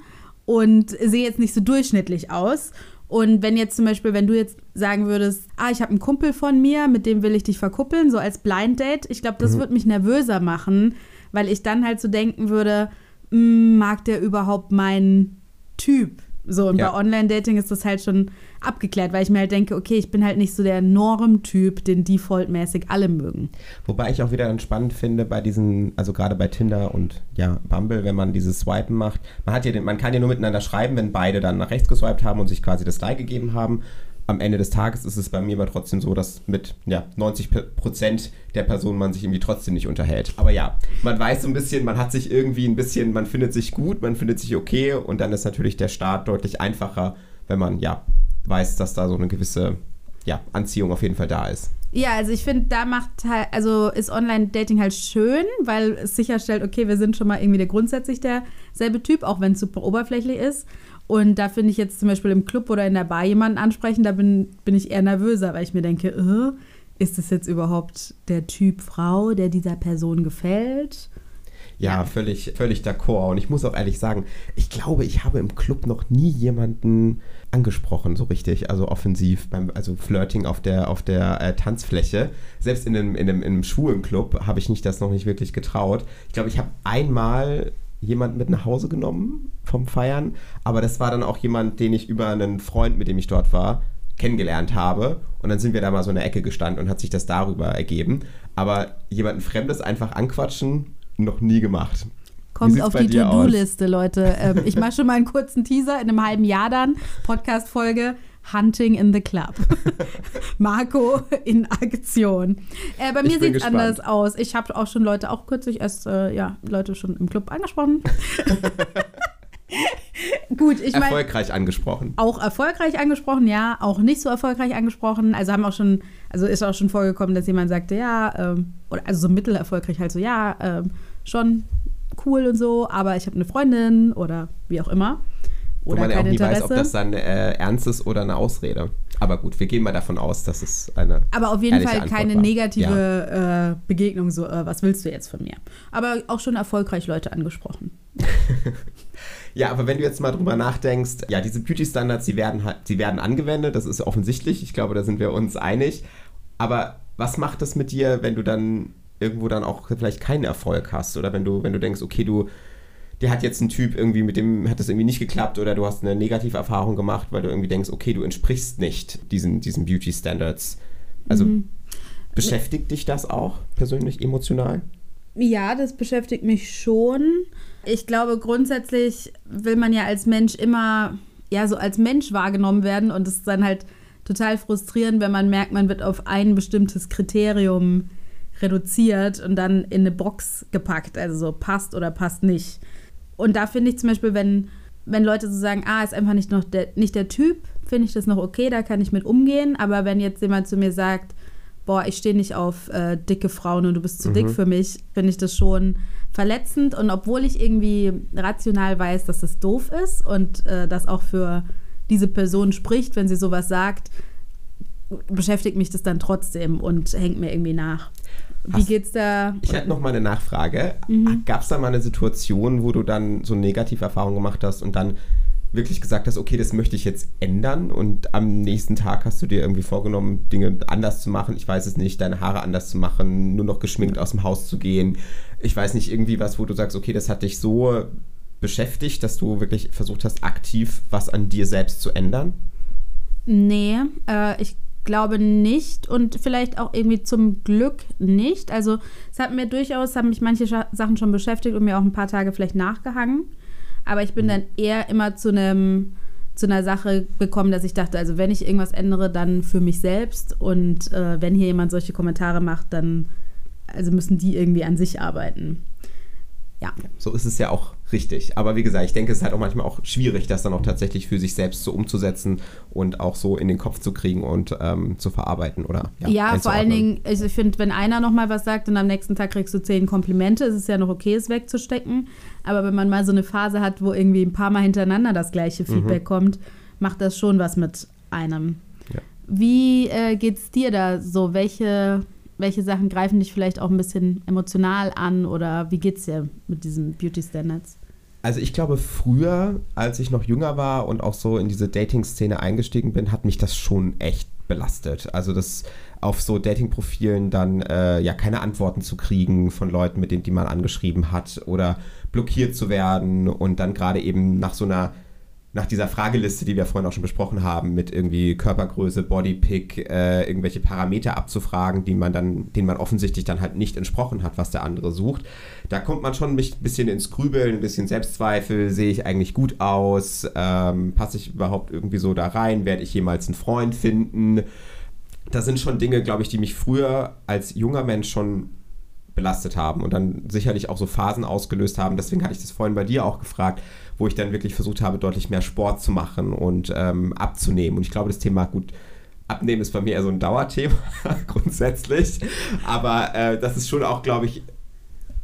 und sehe jetzt nicht so durchschnittlich aus. Und wenn jetzt zum Beispiel, wenn du jetzt sagen würdest, ah, ich habe einen Kumpel von mir, mit dem will ich dich verkuppeln, so als Blind Date, ich glaube, das mhm. würde mich nervöser machen, weil ich dann halt so denken würde, mag der überhaupt meinen Typ? So, und ja. bei Online-Dating ist das halt schon abgeklärt, weil ich mir halt denke, okay, ich bin halt nicht so der Norm-Typ, den defaultmäßig alle mögen.
Wobei ich auch wieder dann spannend finde bei diesen, also gerade bei Tinder und ja, Bumble, wenn man dieses Swipen macht, man hat ja den, man kann ja nur miteinander schreiben, wenn beide dann nach rechts geswiped haben und sich quasi das Like gegeben haben am Ende des Tages ist es bei mir aber trotzdem so, dass mit ja, 90 Prozent der Personen man sich irgendwie trotzdem nicht unterhält. Aber ja, man weiß so ein bisschen, man hat sich irgendwie ein bisschen, man findet sich gut, man findet sich okay und dann ist natürlich der Start deutlich einfacher, wenn man ja weiß, dass da so eine gewisse ja, Anziehung auf jeden Fall da ist.
Ja, also ich finde, da macht halt, also ist Online-Dating halt schön, weil es sicherstellt, okay, wir sind schon mal irgendwie der grundsätzlich derselbe Typ, auch wenn es super oberflächlich ist. Und da finde ich jetzt zum Beispiel im Club oder in der Bar jemanden ansprechen, da bin, bin ich eher nervöser, weil ich mir denke, äh, ist das jetzt überhaupt der Typ Frau, der dieser Person gefällt?
Ja, ja, völlig, völlig d'accord. Und ich muss auch ehrlich sagen, ich glaube, ich habe im Club noch nie jemanden angesprochen, so richtig, also offensiv, beim, also Flirting auf der, auf der äh, Tanzfläche. Selbst in einem, in einem, in einem schwulen Club habe ich mich das noch nicht wirklich getraut. Ich glaube, ich habe einmal jemand mit nach Hause genommen vom Feiern, aber das war dann auch jemand, den ich über einen Freund, mit dem ich dort war, kennengelernt habe. Und dann sind wir da mal so in der Ecke gestanden und hat sich das darüber ergeben. Aber jemanden Fremdes einfach anquatschen, noch nie gemacht.
Kommt auf die To-Do-Liste, Leute. Ähm, ich mache schon mal einen kurzen Teaser in einem halben Jahr dann. Podcast-Folge Hunting in the Club. [LAUGHS] Marco in Aktion. Äh, bei mir sieht es anders aus. Ich habe auch schon Leute, auch kürzlich erst, äh, ja, Leute schon im Club angesprochen. [LAUGHS] Gut, ich meine.
Erfolgreich angesprochen.
Auch erfolgreich angesprochen, ja. Auch nicht so erfolgreich angesprochen. Also haben auch schon, also ist auch schon vorgekommen, dass jemand sagte, ja, ähm, oder also so mittelerfolgreich halt so, ja, ähm, schon cool und so, aber ich habe eine Freundin oder wie auch immer.
Oder Wo man ja auch nie Interesse. weiß, ob das dann äh, ernst ist oder eine Ausrede. Aber gut, wir gehen mal davon aus, dass es eine.
Aber auf jeden Fall keine war. negative ja. äh, Begegnung, so, äh, was willst du jetzt von mir? Aber auch schon erfolgreich Leute angesprochen. [LAUGHS]
ja, aber wenn du jetzt mal drüber nachdenkst, ja, diese Beauty-Standards, sie werden, sie werden angewendet, das ist offensichtlich. Ich glaube, da sind wir uns einig. Aber was macht das mit dir, wenn du dann irgendwo dann auch vielleicht keinen Erfolg hast? Oder wenn du, wenn du denkst, okay, du der hat jetzt einen Typ irgendwie, mit dem hat das irgendwie nicht geklappt oder du hast eine negative Erfahrung gemacht, weil du irgendwie denkst, okay, du entsprichst nicht diesen, diesen Beauty Standards. Also mhm. beschäftigt dich das auch persönlich emotional?
Ja, das beschäftigt mich schon. Ich glaube, grundsätzlich will man ja als Mensch immer ja so als Mensch wahrgenommen werden und es ist dann halt total frustrierend, wenn man merkt, man wird auf ein bestimmtes Kriterium reduziert und dann in eine Box gepackt, also so passt oder passt nicht. Und da finde ich zum Beispiel, wenn, wenn Leute so sagen, ah, ist einfach nicht noch der, nicht der Typ, finde ich das noch okay, da kann ich mit umgehen. Aber wenn jetzt jemand zu mir sagt, boah, ich stehe nicht auf äh, dicke Frauen und du bist zu mhm. dick für mich, finde ich das schon verletzend. Und obwohl ich irgendwie rational weiß, dass das doof ist und äh, das auch für diese Person spricht, wenn sie sowas sagt, beschäftigt mich das dann trotzdem und hängt mir irgendwie nach. Wie Hast, geht's da?
Ich hätte noch mal eine Nachfrage. Mhm. Gab es da mal eine Situation, wo du dann so eine Negativerfahrung gemacht hast und dann wirklich gesagt hast, okay, das möchte ich jetzt ändern und am nächsten Tag hast du dir irgendwie vorgenommen, Dinge anders zu machen, ich weiß es nicht, deine Haare anders zu machen, nur noch geschminkt aus dem Haus zu gehen. Ich weiß nicht, irgendwie was, wo du sagst, okay, das hat dich so beschäftigt, dass du wirklich versucht hast, aktiv was an dir selbst zu ändern?
Nee, äh, ich glaube nicht und vielleicht auch irgendwie zum Glück nicht. Also es hat mir durchaus, haben mich manche Sachen schon beschäftigt und mir auch ein paar Tage vielleicht nachgehangen. Aber ich bin mhm. dann eher immer zu einem zu einer Sache gekommen, dass ich dachte, also wenn ich irgendwas ändere, dann für mich selbst und äh, wenn hier jemand solche Kommentare macht, dann also müssen die irgendwie an sich arbeiten. Ja.
So ist es ja auch richtig. Aber wie gesagt, ich denke, es ist halt auch manchmal auch schwierig, das dann auch tatsächlich für sich selbst so umzusetzen und auch so in den Kopf zu kriegen und ähm, zu verarbeiten oder
ja, ja vor allen Dingen, also ich finde, wenn einer nochmal was sagt und am nächsten Tag kriegst du zehn Komplimente, ist es ja noch okay, es wegzustecken. Aber wenn man mal so eine Phase hat, wo irgendwie ein paar Mal hintereinander das gleiche Feedback mhm. kommt, macht das schon was mit einem. Ja. Wie äh, es dir da so? Welche welche Sachen greifen dich vielleicht auch ein bisschen emotional an oder wie geht es dir mit diesen Beauty Standards?
Also ich glaube, früher, als ich noch jünger war und auch so in diese Dating-Szene eingestiegen bin, hat mich das schon echt belastet. Also das auf so Dating-Profilen dann äh, ja keine Antworten zu kriegen von Leuten, mit denen die man angeschrieben hat oder blockiert zu werden und dann gerade eben nach so einer nach dieser Frageliste, die wir vorhin auch schon besprochen haben, mit irgendwie Körpergröße, Bodypick, äh, irgendwelche Parameter abzufragen, die man dann, denen man offensichtlich dann halt nicht entsprochen hat, was der andere sucht. Da kommt man schon ein bisschen ins Grübeln, ein bisschen Selbstzweifel, sehe ich eigentlich gut aus, ähm, passe ich überhaupt irgendwie so da rein, werde ich jemals einen Freund finden? Das sind schon Dinge, glaube ich, die mich früher als junger Mensch schon belastet haben und dann sicherlich auch so Phasen ausgelöst haben. Deswegen hatte ich das vorhin bei dir auch gefragt, wo ich dann wirklich versucht habe, deutlich mehr Sport zu machen und ähm, abzunehmen. Und ich glaube, das Thema, gut, Abnehmen ist bei mir eher so ein Dauerthema [LAUGHS] grundsätzlich. Aber äh, das ist schon auch, glaube ich,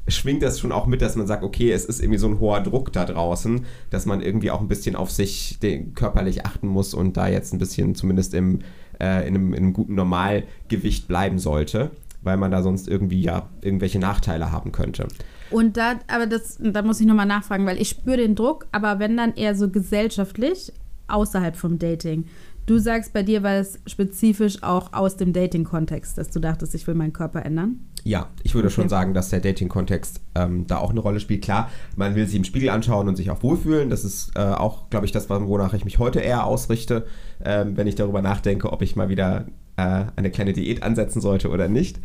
schwingt das schon auch mit, dass man sagt, okay, es ist irgendwie so ein hoher Druck da draußen, dass man irgendwie auch ein bisschen auf sich körperlich achten muss und da jetzt ein bisschen zumindest im, äh, in, einem, in einem guten Normalgewicht bleiben sollte weil man da sonst irgendwie ja irgendwelche Nachteile haben könnte.
Und da, aber das, da muss ich nochmal nachfragen, weil ich spüre den Druck, aber wenn dann eher so gesellschaftlich außerhalb vom Dating. Du sagst, bei dir war es spezifisch auch aus dem Dating-Kontext, dass du dachtest, ich will meinen Körper ändern?
Ja, ich würde okay. schon sagen, dass der Dating-Kontext ähm, da auch eine Rolle spielt. Klar, man will sich im Spiegel anschauen und sich auch wohlfühlen. Das ist äh, auch, glaube ich, das, wonach ich mich heute eher ausrichte, äh, wenn ich darüber nachdenke, ob ich mal wieder äh, eine kleine Diät ansetzen sollte oder nicht.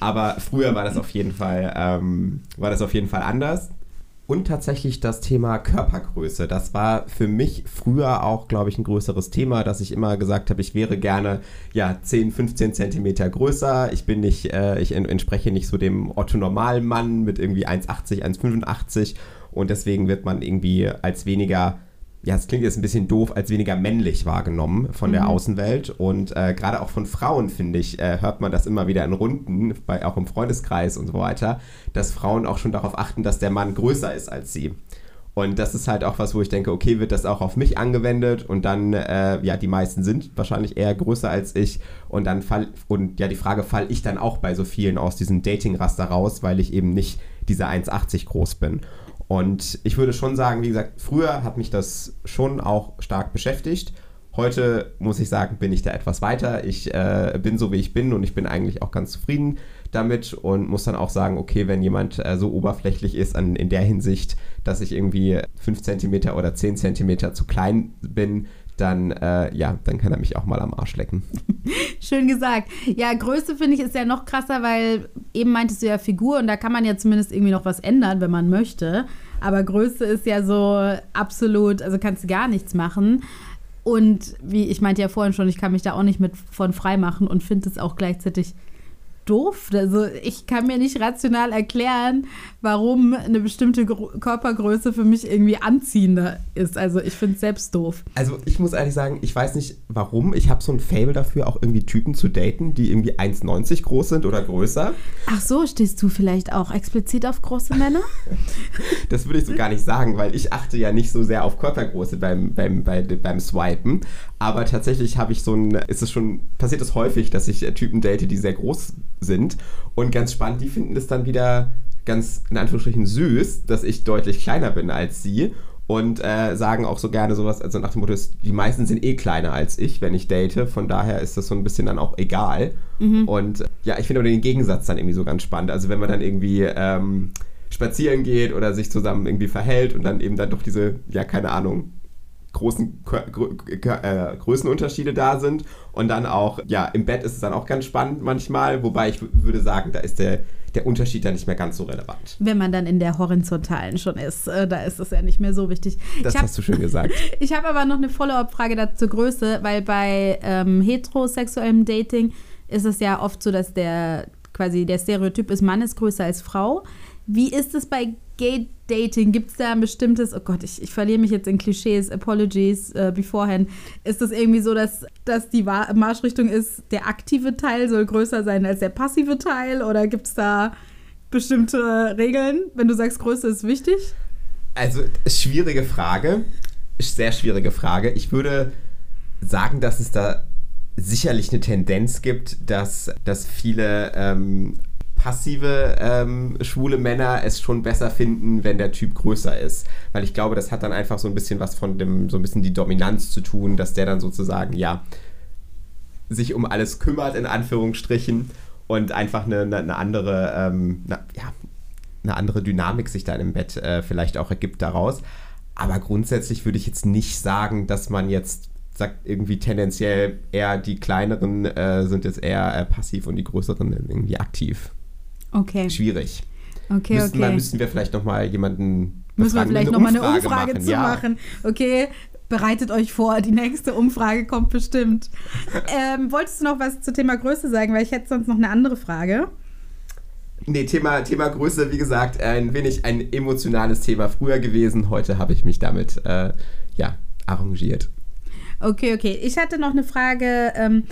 Aber früher war das auf jeden Fall, ähm, war das auf jeden Fall anders. Und tatsächlich das Thema Körpergröße. Das war für mich früher auch, glaube ich, ein größeres Thema, dass ich immer gesagt habe, ich wäre gerne ja 10, 15 Zentimeter größer. Ich bin nicht, äh, ich entspreche nicht so dem Otto-normalen Mann mit irgendwie 1,80, 1,85 und deswegen wird man irgendwie als weniger ja, es klingt jetzt ein bisschen doof, als weniger männlich wahrgenommen von mhm. der Außenwelt. Und äh, gerade auch von Frauen, finde ich, äh, hört man das immer wieder in Runden, bei, auch im Freundeskreis und so weiter, dass Frauen auch schon darauf achten, dass der Mann größer ist als sie. Und das ist halt auch was, wo ich denke, okay, wird das auch auf mich angewendet und dann, äh, ja, die meisten sind wahrscheinlich eher größer als ich und dann fall, und ja, die Frage, fall ich dann auch bei so vielen aus diesem Dating-Raster raus, weil ich eben nicht diese 1,80 groß bin. Und ich würde schon sagen, wie gesagt, früher hat mich das schon auch stark beschäftigt. Heute muss ich sagen, bin ich da etwas weiter. Ich äh, bin so, wie ich bin und ich bin eigentlich auch ganz zufrieden damit und muss dann auch sagen, okay, wenn jemand äh, so oberflächlich ist an, in der Hinsicht, dass ich irgendwie 5 cm oder 10 cm zu klein bin, dann, äh, ja, dann kann er mich auch mal am Arsch lecken. [LAUGHS]
Schön gesagt. Ja, Größe finde ich ist ja noch krasser, weil eben meintest du ja Figur und da kann man ja zumindest irgendwie noch was ändern, wenn man möchte. Aber Größe ist ja so absolut, also kannst du gar nichts machen. Und wie ich meinte ja vorhin schon, ich kann mich da auch nicht mit von frei machen und finde es auch gleichzeitig doof. Also ich kann mir nicht rational erklären, warum eine bestimmte Gro Körpergröße für mich irgendwie anziehender ist. Also ich finde es selbst doof.
Also ich muss ehrlich sagen, ich weiß nicht warum. Ich habe so ein Fable dafür, auch irgendwie Typen zu daten, die irgendwie 1,90 groß sind oder größer.
Ach so, stehst du vielleicht auch explizit auf große Männer? [LAUGHS]
das würde ich so gar nicht sagen, weil ich achte ja nicht so sehr auf Körpergröße beim, beim, bei, beim Swipen. Aber tatsächlich habe ich so ein, ist es schon, passiert es häufig, dass ich Typen date, die sehr groß sind. Und ganz spannend, die finden es dann wieder ganz in Anführungsstrichen süß, dass ich deutlich kleiner bin als sie und äh, sagen auch so gerne sowas, also nach dem Motto, die meisten sind eh kleiner als ich, wenn ich date, von daher ist das so ein bisschen dann auch egal. Mhm. Und ja, ich finde den Gegensatz dann irgendwie so ganz spannend. Also wenn man dann irgendwie ähm, spazieren geht oder sich zusammen irgendwie verhält und dann eben dann doch diese, ja, keine Ahnung, großen äh, Größenunterschiede da sind. Und dann auch, ja, im Bett ist es dann auch ganz spannend manchmal, wobei ich würde sagen, da ist der, der Unterschied dann nicht mehr ganz so relevant.
Wenn man dann in der horizontalen schon ist, äh, da ist es ja nicht mehr so wichtig.
Das hab, hast du schön gesagt. [LAUGHS]
ich habe aber noch eine Follow-up-Frage zur Größe, weil bei ähm, heterosexuellem Dating ist es ja oft so, dass der quasi der Stereotyp ist, Mann ist größer als Frau. Wie ist es bei Gay Dating? Gibt es da ein bestimmtes, oh Gott, ich, ich verliere mich jetzt in Klischees, Apologies äh, beforehand. Ist das irgendwie so, dass, dass die Marschrichtung ist, der aktive Teil soll größer sein als der passive Teil? Oder gibt es da bestimmte Regeln, wenn du sagst, Größe ist wichtig?
Also, schwierige Frage. Sehr schwierige Frage. Ich würde sagen, dass es da sicherlich eine Tendenz gibt, dass, dass viele ähm, passive ähm, schwule Männer es schon besser finden, wenn der Typ größer ist. Weil ich glaube, das hat dann einfach so ein bisschen was von dem, so ein bisschen die Dominanz zu tun, dass der dann sozusagen, ja, sich um alles kümmert, in Anführungsstrichen, und einfach eine, eine andere, ähm, na, ja, eine andere Dynamik sich dann im Bett äh, vielleicht auch ergibt daraus. Aber grundsätzlich würde ich jetzt nicht sagen, dass man jetzt sagt, irgendwie tendenziell eher die kleineren äh, sind jetzt eher äh, passiv und die größeren irgendwie aktiv.
Okay.
Schwierig.
Okay,
müssen,
okay.
Mal, müssen wir vielleicht nochmal jemanden.
Müssen wir vielleicht nochmal eine Umfrage
machen.
zu
ja.
machen. Okay, bereitet euch vor, die nächste Umfrage kommt bestimmt. [LAUGHS] ähm, wolltest du noch was zum Thema Größe sagen? Weil ich hätte sonst noch eine andere Frage.
Nee, Thema, Thema Größe, wie gesagt, ein wenig ein emotionales Thema früher gewesen. Heute habe ich mich damit äh, ja, arrangiert.
Okay, okay. Ich hatte noch eine Frage. Ähm,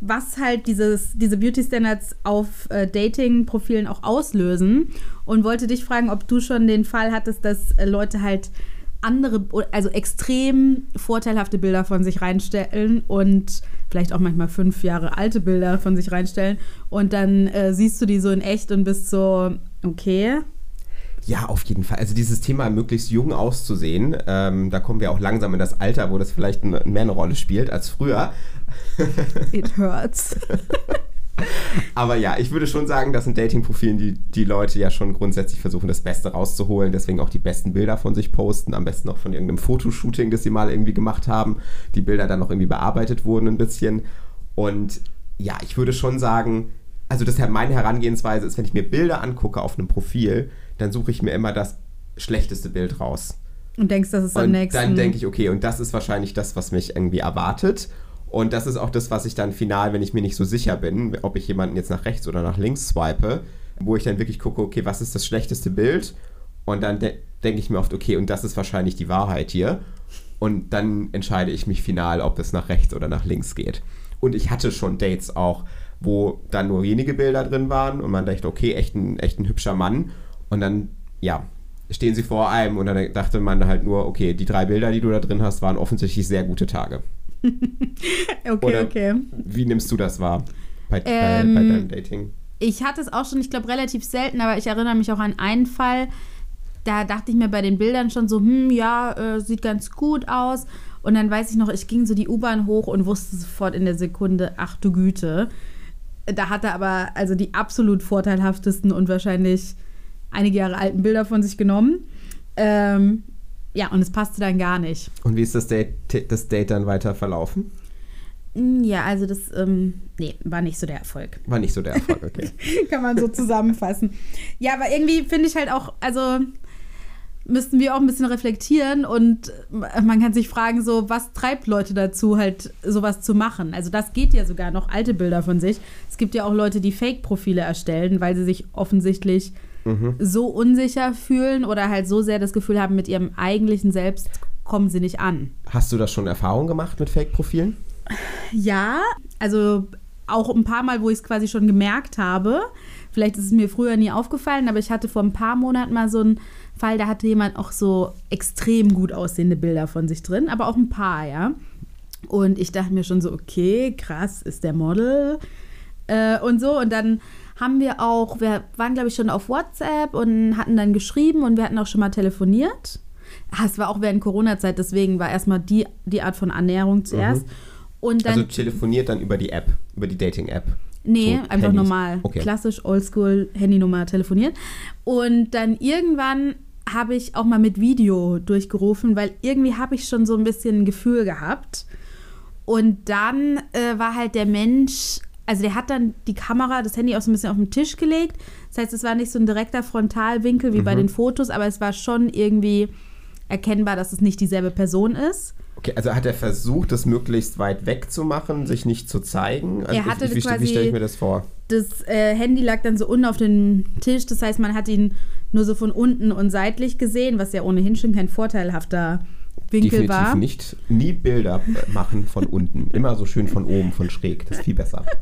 was halt dieses, diese Beauty Standards auf äh, Dating-Profilen auch auslösen. Und wollte dich fragen, ob du schon den Fall hattest, dass äh, Leute halt andere, also extrem vorteilhafte Bilder von sich reinstellen und vielleicht auch manchmal fünf Jahre alte Bilder von sich reinstellen. Und dann äh, siehst du die so in echt und bist so, okay.
Ja, auf jeden Fall. Also dieses Thema, möglichst jung auszusehen, ähm, da kommen wir auch langsam in das Alter, wo das vielleicht mehr eine Rolle spielt als früher.
It hurts. [LAUGHS]
Aber ja, ich würde schon sagen, dass in Dating-Profilen die, die Leute ja schon grundsätzlich versuchen, das Beste rauszuholen, deswegen auch die besten Bilder von sich posten, am besten auch von irgendeinem Fotoshooting, das sie mal irgendwie gemacht haben, die Bilder dann noch irgendwie bearbeitet wurden ein bisschen. Und ja, ich würde schon sagen, also deshalb meine Herangehensweise ist, wenn ich mir Bilder angucke auf einem Profil, dann suche ich mir immer das schlechteste Bild raus.
Und denkst, das ist am
und
nächsten.
Dann denke ich, okay, und das ist wahrscheinlich das, was mich irgendwie erwartet. Und das ist auch das, was ich dann final, wenn ich mir nicht so sicher bin, ob ich jemanden jetzt nach rechts oder nach links swipe, wo ich dann wirklich gucke, okay, was ist das schlechteste Bild? Und dann de denke ich mir oft, okay, und das ist wahrscheinlich die Wahrheit hier. Und dann entscheide ich mich final, ob es nach rechts oder nach links geht. Und ich hatte schon Dates auch, wo dann nur wenige Bilder drin waren und man dachte, okay, echt ein, echt ein hübscher Mann. Und dann, ja, stehen sie vor einem und dann dachte man halt nur, okay, die drei Bilder, die du da drin hast, waren offensichtlich sehr gute Tage. [LAUGHS]
okay,
Oder
okay.
Wie nimmst du das wahr bei,
Ähm,
bei, bei deinem Dating?
Ich hatte es auch schon, ich glaube, relativ selten, aber ich erinnere mich auch an einen Fall. Da dachte ich mir bei den Bildern schon so, hm, ja, äh, sieht ganz gut aus. Und dann weiß ich noch, ich ging so die U-Bahn hoch und wusste sofort in der Sekunde, ach du Güte. Da hat er aber also die absolut vorteilhaftesten und wahrscheinlich einige Jahre alten Bilder von sich genommen. Ähm, ja, und es passte dann gar nicht.
Und wie ist das Date, das Date dann weiter verlaufen?
Mm, Ja, also das, ähm, nee, war nicht so der Erfolg.
War nicht so der Erfolg, okay. [LAUGHS]
Kann man so zusammenfassen. Ja, aber irgendwie finde ich halt auch, also müssten wir auch ein bisschen reflektieren und man kann sich fragen, so, was treibt Leute dazu, halt sowas zu machen? Also das geht ja sogar noch alte Bilder von sich. Es gibt ja auch Leute, die Fake-Profile erstellen, weil sie sich offensichtlich so unsicher fühlen oder halt so sehr das Gefühl haben, mit ihrem eigentlichen Selbst kommen sie nicht an.
Hast du das schon Erfahrung gemacht mit Fake-Profilen?
Ja, also auch ein paar Mal, wo ich es quasi schon gemerkt habe. Vielleicht ist es mir früher nie aufgefallen, aber ich hatte vor ein paar Monaten mal so einen Fall, da hatte jemand auch so extrem gut aussehende Bilder von sich drin, aber auch ein paar, ja. Und ich dachte mir schon so, okay, krass, ist der Model äh, und so. Und dann haben wir auch, wir waren glaube ich schon auf WhatsApp und hatten dann geschrieben und wir hatten auch schon mal telefoniert. Ah, Es war auch während Corona-Zeit, deswegen war erstmal die, die Art von Annäherung zuerst. Und dann
also telefoniert dann über die App, über die Dating-App.
Nee,
So,
einfach
Handys.
normal.
Okay.
Klassisch, oldschool, Handynummer telefoniert. Und dann irgendwann habe ich auch mal mit Video durchgerufen, weil irgendwie habe ich schon so ein bisschen ein Gefühl gehabt. Und dann äh, war halt der Mensch, also der hat dann die Kamera, das Handy auch so ein bisschen auf den Tisch gelegt. Das heißt, es war nicht so ein direkter Frontalwinkel wie bei den Fotos, aber es war schon irgendwie erkennbar, dass es nicht dieselbe Person ist.
Okay, also hat er versucht, das möglichst weit weg zu machen, sich nicht zu zeigen? Also
Er hatte
ich, wie,
quasi-
wie stelle ich mir das vor?
Das äh, Handy lag dann so unten auf dem Tisch, das heißt, man hat ihn nur so von unten und seitlich gesehen, was ja ohnehin schon kein vorteilhafter Winkel
Definitiv
war.
nicht. Nie Bilder machen von unten. Immer so schön von oben, von schräg. Das ist viel besser. [LAUGHS]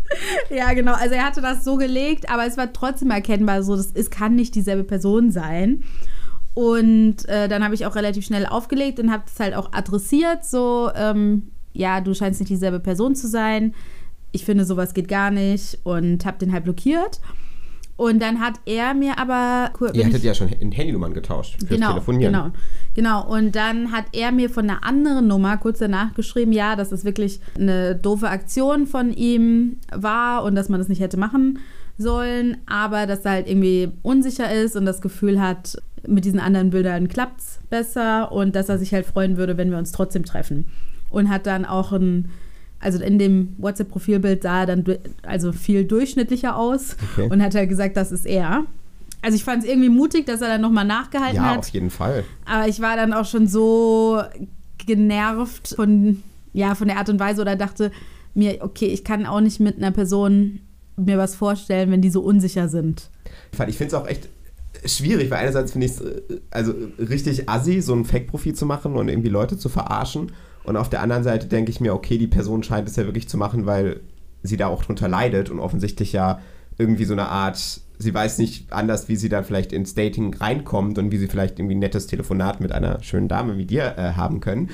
Ja, genau. Also er hatte das so gelegt, aber es war trotzdem erkennbar, so das, es kann nicht dieselbe Person sein. Und äh, dann habe ich auch relativ schnell aufgelegt und habe es halt auch adressiert, so, ähm, ja, du scheinst nicht dieselbe Person zu sein. Ich finde, sowas geht gar nicht und habe den halt blockiert. Und dann hat er mir aber...
Ihr hattet
ich-
ja schon in Handynummern getauscht fürs
Genau,
Telefonieren.
genau, genau. Und dann hat er mir von einer anderen Nummer kurz danach geschrieben, ja, dass es wirklich eine doofe Aktion von ihm war und dass man das nicht hätte machen sollen, aber dass er halt irgendwie unsicher ist und das Gefühl hat, mit diesen anderen Bildern klappt's besser und dass er sich halt freuen würde, wenn wir uns trotzdem treffen. Und hat dann auch ein also in dem WhatsApp-Profilbild sah er dann also viel durchschnittlicher aus
Okay.
und hat halt gesagt, das ist er. Also ich fand es irgendwie mutig, dass er dann nochmal nachgehalten
Ja,
hat.
auf jeden Fall.
Aber ich war dann auch schon so genervt von, ja, von der Art und Weise oder dachte mir, okay, ich kann auch nicht mit einer Person mir was vorstellen, wenn die so unsicher sind.
Ich finde es auch echt schwierig, weil einerseits finde ich es also richtig assi, so ein Fake-Profil zu machen und irgendwie Leute zu verarschen. Und auf der anderen Seite denke ich mir, okay, die Person scheint es ja wirklich zu machen, weil sie da auch drunter leidet und offensichtlich ja irgendwie so eine Art, sie weiß nicht anders, wie sie dann vielleicht ins Dating reinkommt und wie sie vielleicht irgendwie ein nettes Telefonat mit einer schönen Dame wie dir äh, haben können.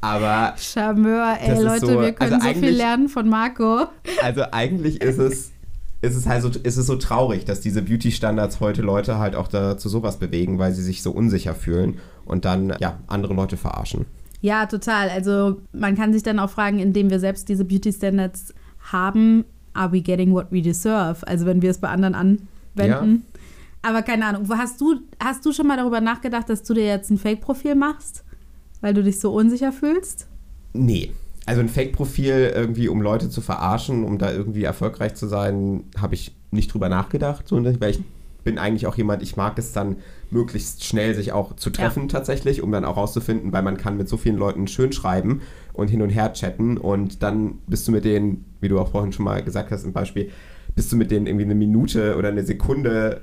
Aber
Charmeur, ey Leute,
so-
wir können
also
so viel lernen von Marco.
Also eigentlich ist es, ist es halt so, ist es so traurig, dass diese Beauty-Standards heute Leute halt auch dazu sowas bewegen, weil sie sich so unsicher fühlen und dann ja andere Leute verarschen.
Ja, total. Also man kann sich dann auch fragen, indem wir selbst diese Beauty Standards haben, are we getting what we deserve? Also wenn wir es bei anderen anwenden. Aber keine Ahnung, hast du, hast du schon mal darüber nachgedacht, dass du dir jetzt ein Fake-Profil machst? Weil du dich so unsicher fühlst?
Nee. Also ein Fake-Profil irgendwie, um Leute zu verarschen, um da irgendwie erfolgreich zu sein, habe ich nicht drüber nachgedacht. So, weil ich bin eigentlich auch jemand, ich mag es dann möglichst schnell sich auch zu treffen tatsächlich, um dann auch rauszufinden, weil man kann mit so vielen Leuten schön schreiben und hin und her chatten und dann bist du mit denen, wie du auch vorhin schon mal gesagt hast im Beispiel, bist du mit denen irgendwie eine Minute oder eine Sekunde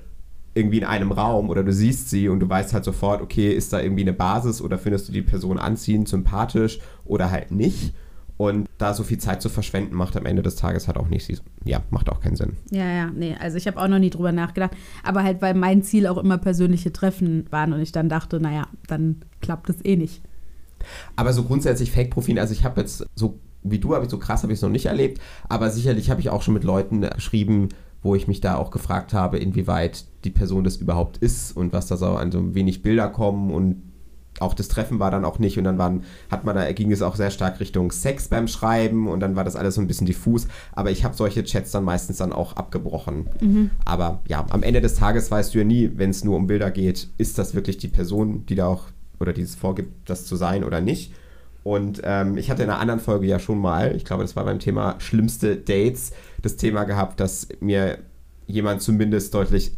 irgendwie in einem Raum oder du siehst sie und du weißt halt sofort, okay, ist da irgendwie eine Basis oder findest du die Person anziehend, sympathisch oder halt nicht. Und da so viel Zeit zu verschwenden, macht am Ende des Tages halt auch nicht, ja, macht auch keinen Sinn.
Ja, ja, nee, also ich habe auch noch nie drüber nachgedacht. Aber halt, weil mein Ziel auch immer persönliche Treffen waren und ich dann dachte, naja, dann klappt es eh nicht.
Aber so grundsätzlich Fake-Profil, also ich habe jetzt so wie du, habe ich so krass, habe ich es noch nicht erlebt, aber sicherlich habe ich auch schon mit Leuten geschrieben, wo ich mich da auch gefragt habe, inwieweit die Person das überhaupt ist und was da so an so wenig Bilder kommen und auch das Treffen war dann auch nicht und dann waren, hat man da ging es auch sehr stark Richtung Sex beim Schreiben und dann war das alles so ein bisschen diffus, aber ich habe solche Chats dann meistens dann auch abgebrochen. Aber ja, am Ende des Tages weißt du ja nie, wenn es nur um Bilder geht, ist das wirklich die Person, die da auch oder die es vorgibt, das zu sein oder nicht. Und ähm, ich hatte in einer anderen Folge ja schon mal, ich glaube, das war beim Thema schlimmste Dates, das Thema gehabt, dass mir jemand zumindest deutlich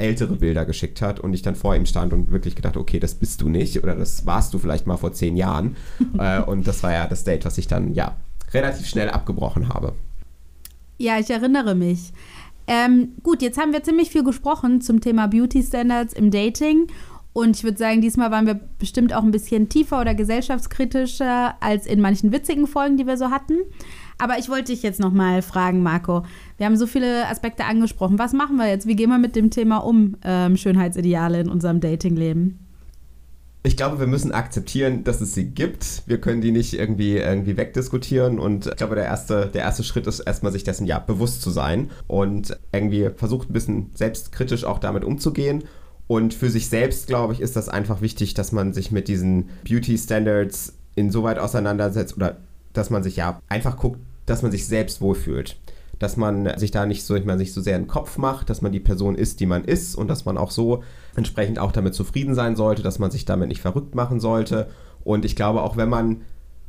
ältere Bilder geschickt hat und ich dann vor ihm stand und wirklich gedacht, okay, das bist du nicht oder das warst du vielleicht mal vor zehn Jahren. [LAUGHS] äh, und das war ja das Date, was ich dann ja relativ schnell abgebrochen habe.
Ja, ich erinnere mich. Ähm, gut, jetzt haben wir ziemlich viel gesprochen zum Thema Beauty Standards im Dating. Und ich würde sagen, diesmal waren wir bestimmt auch ein bisschen tiefer oder gesellschaftskritischer als in manchen witzigen Folgen, die wir so hatten. Aber ich wollte dich jetzt noch mal fragen, Marco. Wir haben so viele Aspekte angesprochen. Was machen wir jetzt? Wie gehen wir mit dem Thema um, ähm, Schönheitsideale in unserem Datingleben?
Ich glaube, wir müssen akzeptieren, dass es sie gibt. Wir können die nicht irgendwie, irgendwie wegdiskutieren. Und ich glaube, der erste, der erste Schritt ist erstmal, sich dessen ja bewusst zu sein und irgendwie versucht, ein bisschen selbstkritisch auch damit umzugehen. Und für sich selbst, glaube ich, ist das einfach wichtig, dass man sich mit diesen Beauty Standards insoweit auseinandersetzt oder dass man sich ja einfach guckt, dass man sich selbst wohlfühlt. Dass man sich da nicht so, ich meine, sich so sehr in den Kopf macht, dass man die Person ist, die man ist und dass man auch so entsprechend auch damit zufrieden sein sollte, dass man sich damit nicht verrückt machen sollte. Und ich glaube, auch wenn man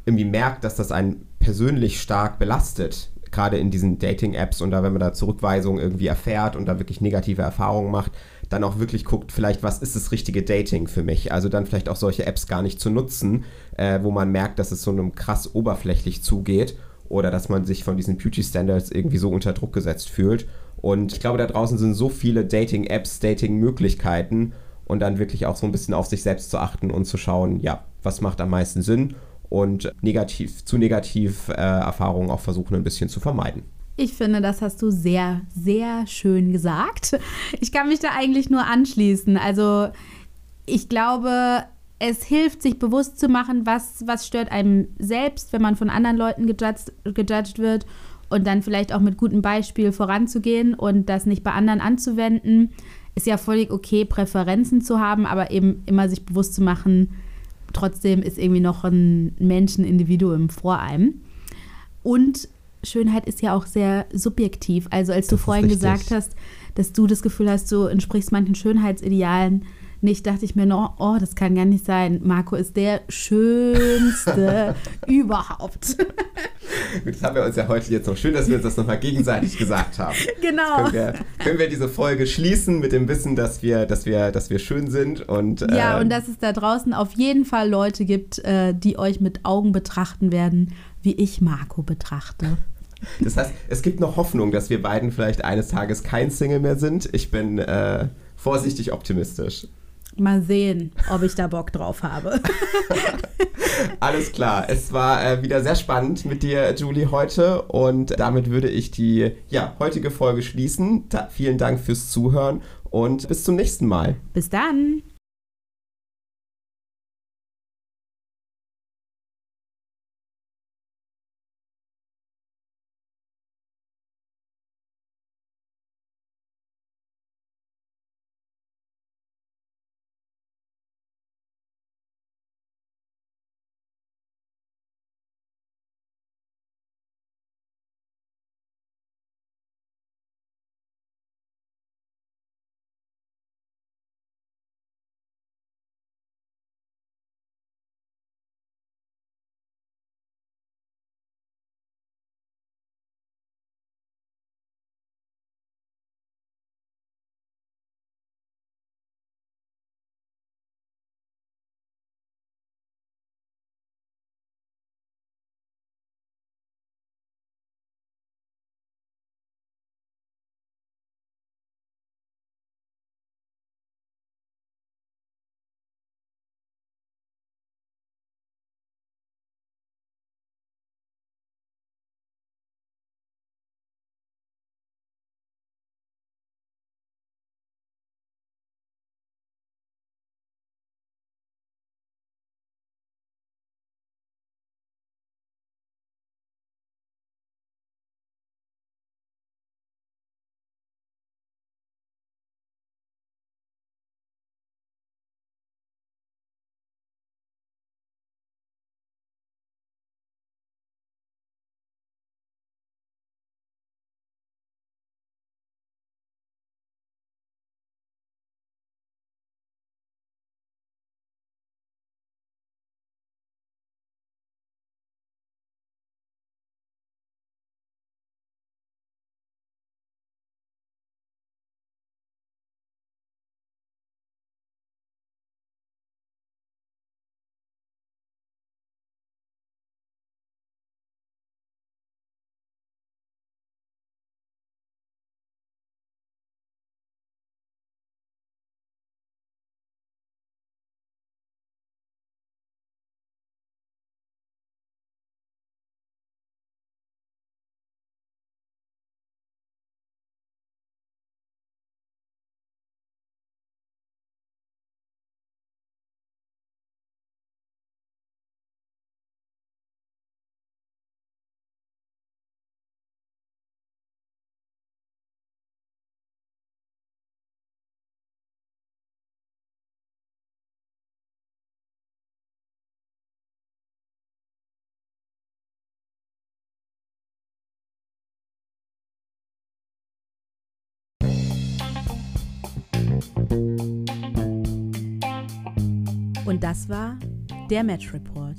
irgendwie merkt, dass das einen persönlich stark belastet, gerade in diesen Dating-Apps und da, wenn man da Zurückweisungen irgendwie erfährt und da wirklich negative Erfahrungen macht, dann auch wirklich guckt, vielleicht, was ist das richtige Dating für mich? Also dann vielleicht auch solche Apps gar nicht zu nutzen, äh, wo man merkt, dass es so einem krass oberflächlich zugeht oder dass man sich von diesen Beauty Standards irgendwie so unter Druck gesetzt fühlt. Und ich glaube, da draußen sind so viele Dating-Apps, Dating-Möglichkeiten und dann wirklich auch so ein bisschen auf sich selbst zu achten und zu schauen, ja, was macht am meisten Sinn und negativ, zu negativ äh, Erfahrungen auch versuchen ein bisschen zu vermeiden.
Ich finde, das hast du sehr, sehr schön gesagt. Ich kann mich da eigentlich nur anschließen. Also ich glaube, es hilft, sich bewusst zu machen, was, was stört einem selbst, wenn man von anderen Leuten gejudged, gejudged wird und dann vielleicht auch mit gutem Beispiel voranzugehen und das nicht bei anderen anzuwenden. Ist ja völlig okay, Präferenzen zu haben, aber eben immer sich bewusst zu machen, trotzdem ist irgendwie noch ein Menschenindividuum vor einem. Und Schönheit ist ja auch sehr subjektiv. Also als das du vorhin gesagt hast, dass du das Gefühl hast, du entsprichst manchen Schönheitsidealen, nicht, dachte ich mir noch, oh, das kann gar nicht sein. Marco ist der schönste [LAUGHS] überhaupt.
das haben wir uns ja heute jetzt noch schön, dass wir uns das nochmal gegenseitig gesagt haben.
Genau.
Können wir, können wir, diese Folge schließen mit dem Wissen, dass wir, dass wir, dass wir schön sind und
ja, äh, und dass es da draußen auf jeden Fall Leute gibt, äh, die euch mit Augen betrachten werden, wie ich Marco betrachte.
Das heißt, es gibt noch Hoffnung, dass wir beiden vielleicht eines Tages kein Single mehr sind. Ich bin äh, vorsichtig optimistisch.
Mal sehen, ob ich da Bock drauf habe. [LAUGHS]
Alles klar. Es war äh, wieder sehr spannend mit dir, Julie, heute. Und damit würde ich die ja, heutige Folge schließen. Da, vielen Dank fürs Zuhören und bis zum nächsten Mal.
Bis dann. Und das war der Match Report.